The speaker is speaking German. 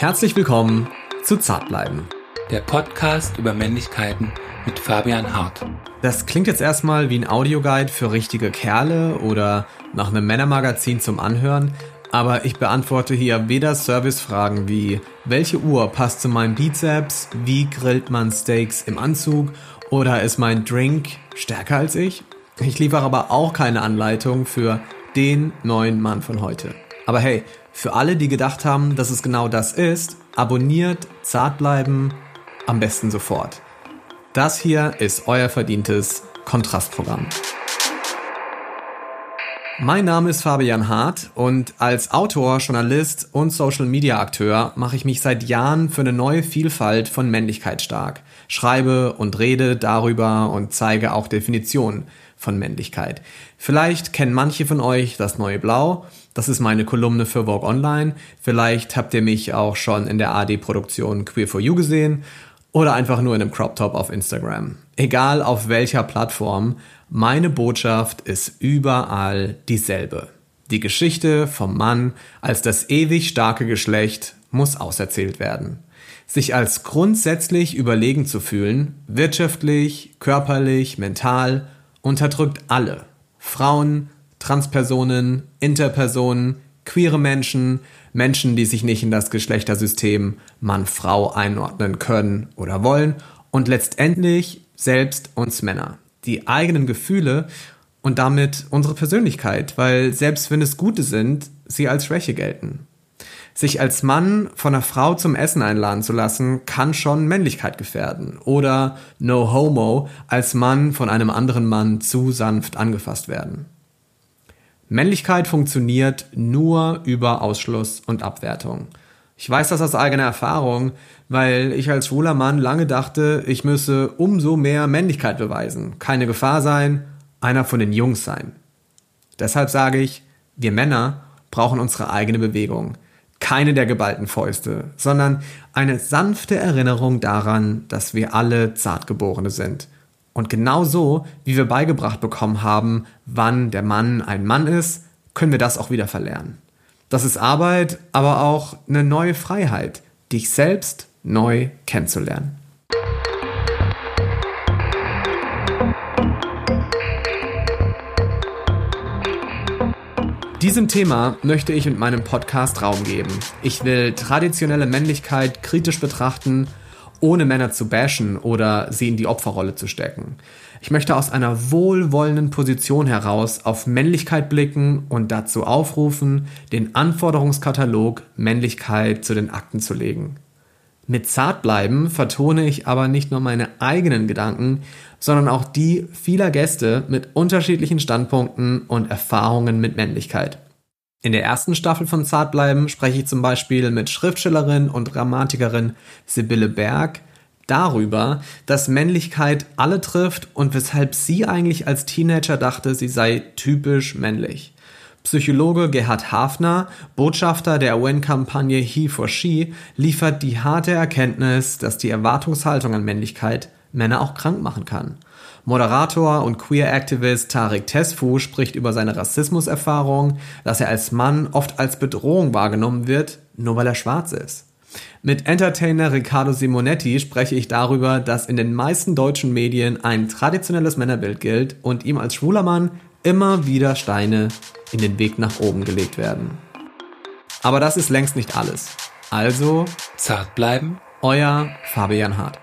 Herzlich willkommen zu Zartbleiben. Der Podcast über Männlichkeiten mit Fabian Hart. Das klingt jetzt erstmal wie ein Audioguide für richtige Kerle oder nach einem Männermagazin zum Anhören, aber ich beantworte hier weder Servicefragen wie welche Uhr passt zu meinem Bizeps, wie grillt man Steaks im Anzug oder ist mein Drink stärker als ich? Ich liefere aber auch keine Anleitung für den neuen Mann von heute. Aber hey, für alle, die gedacht haben, dass es genau das ist, abonniert, zart bleiben, am besten sofort. Das hier ist euer verdientes Kontrastprogramm. Mein Name ist Fabian Hart und als Autor, Journalist und Social Media Akteur mache ich mich seit Jahren für eine neue Vielfalt von Männlichkeit stark. Schreibe und rede darüber und zeige auch Definitionen von Männlichkeit. Vielleicht kennen manche von euch das neue Blau. Das ist meine Kolumne für Vogue Online. Vielleicht habt ihr mich auch schon in der AD-Produktion Queer for You gesehen oder einfach nur in einem Crop Top auf Instagram. Egal auf welcher Plattform, meine Botschaft ist überall dieselbe. Die Geschichte vom Mann als das ewig starke Geschlecht muss auserzählt werden. Sich als grundsätzlich überlegen zu fühlen, wirtschaftlich, körperlich, mental unterdrückt alle. Frauen, Transpersonen, Interpersonen, queere Menschen, Menschen, die sich nicht in das Geschlechtersystem Mann-Frau einordnen können oder wollen und letztendlich selbst uns Männer. Die eigenen Gefühle und damit unsere Persönlichkeit, weil selbst wenn es gute sind, sie als Schwäche gelten. Sich als Mann von einer Frau zum Essen einladen zu lassen, kann schon Männlichkeit gefährden. Oder no homo, als Mann von einem anderen Mann zu sanft angefasst werden. Männlichkeit funktioniert nur über Ausschluss und Abwertung. Ich weiß das aus eigener Erfahrung, weil ich als schwuler Mann lange dachte, ich müsse umso mehr Männlichkeit beweisen, keine Gefahr sein, einer von den Jungs sein. Deshalb sage ich, wir Männer brauchen unsere eigene Bewegung keine der geballten Fäuste, sondern eine sanfte Erinnerung daran, dass wir alle Zartgeborene sind. Und genau so, wie wir beigebracht bekommen haben, wann der Mann ein Mann ist, können wir das auch wieder verlernen. Das ist Arbeit, aber auch eine neue Freiheit, dich selbst neu kennenzulernen. Diesem Thema möchte ich mit meinem Podcast Raum geben. Ich will traditionelle Männlichkeit kritisch betrachten, ohne Männer zu bashen oder sie in die Opferrolle zu stecken. Ich möchte aus einer wohlwollenden Position heraus auf Männlichkeit blicken und dazu aufrufen, den Anforderungskatalog Männlichkeit zu den Akten zu legen. Mit Zartbleiben vertone ich aber nicht nur meine eigenen Gedanken, sondern auch die vieler Gäste mit unterschiedlichen Standpunkten und Erfahrungen mit Männlichkeit. In der ersten Staffel von Zartbleiben spreche ich zum Beispiel mit Schriftstellerin und Dramatikerin Sibylle Berg darüber, dass Männlichkeit alle trifft und weshalb sie eigentlich als Teenager dachte, sie sei typisch männlich. Psychologe Gerhard Hafner, Botschafter der UN-Kampagne He for She, liefert die harte Erkenntnis, dass die Erwartungshaltung an Männlichkeit Männer auch krank machen kann. Moderator und Queer-Activist Tarek Tesfu spricht über seine Rassismuserfahrung, dass er als Mann oft als Bedrohung wahrgenommen wird, nur weil er schwarz ist. Mit Entertainer Riccardo Simonetti spreche ich darüber, dass in den meisten deutschen Medien ein traditionelles Männerbild gilt und ihm als schwuler Mann immer wieder Steine in den Weg nach oben gelegt werden. Aber das ist längst nicht alles. Also zart bleiben, euer Fabian Hart.